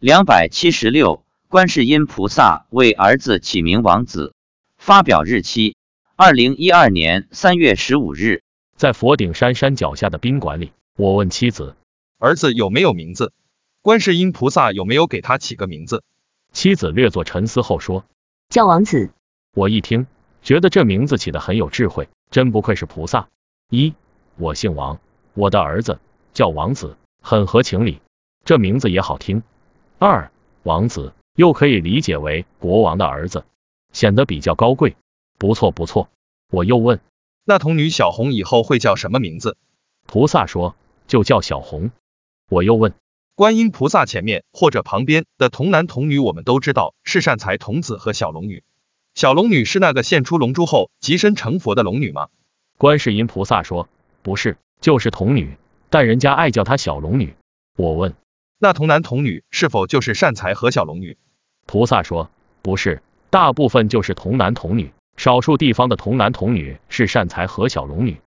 两百七十六，观世音菩萨为儿子起名王子。发表日期：二零一二年三月十五日。在佛顶山山脚下的宾馆里，我问妻子：“儿子有没有名字？观世音菩萨有没有给他起个名字？”妻子略作沉思后说：“叫王子。”我一听，觉得这名字起的很有智慧，真不愧是菩萨。一，我姓王，我的儿子叫王子，很合情理，这名字也好听。二，王子又可以理解为国王的儿子。显得比较高贵，不错不错。我又问，那童女小红以后会叫什么名字？菩萨说，就叫小红。我又问，观音菩萨前面或者旁边的童男童女，我们都知道是善财童子和小龙女。小龙女是那个现出龙珠后即身成佛的龙女吗？观世音菩萨说，不是，就是童女，但人家爱叫她小龙女。我问，那童男童女是否就是善财和小龙女？菩萨说，不是。大部分就是童男童女，少数地方的童男童女是善财和小龙女。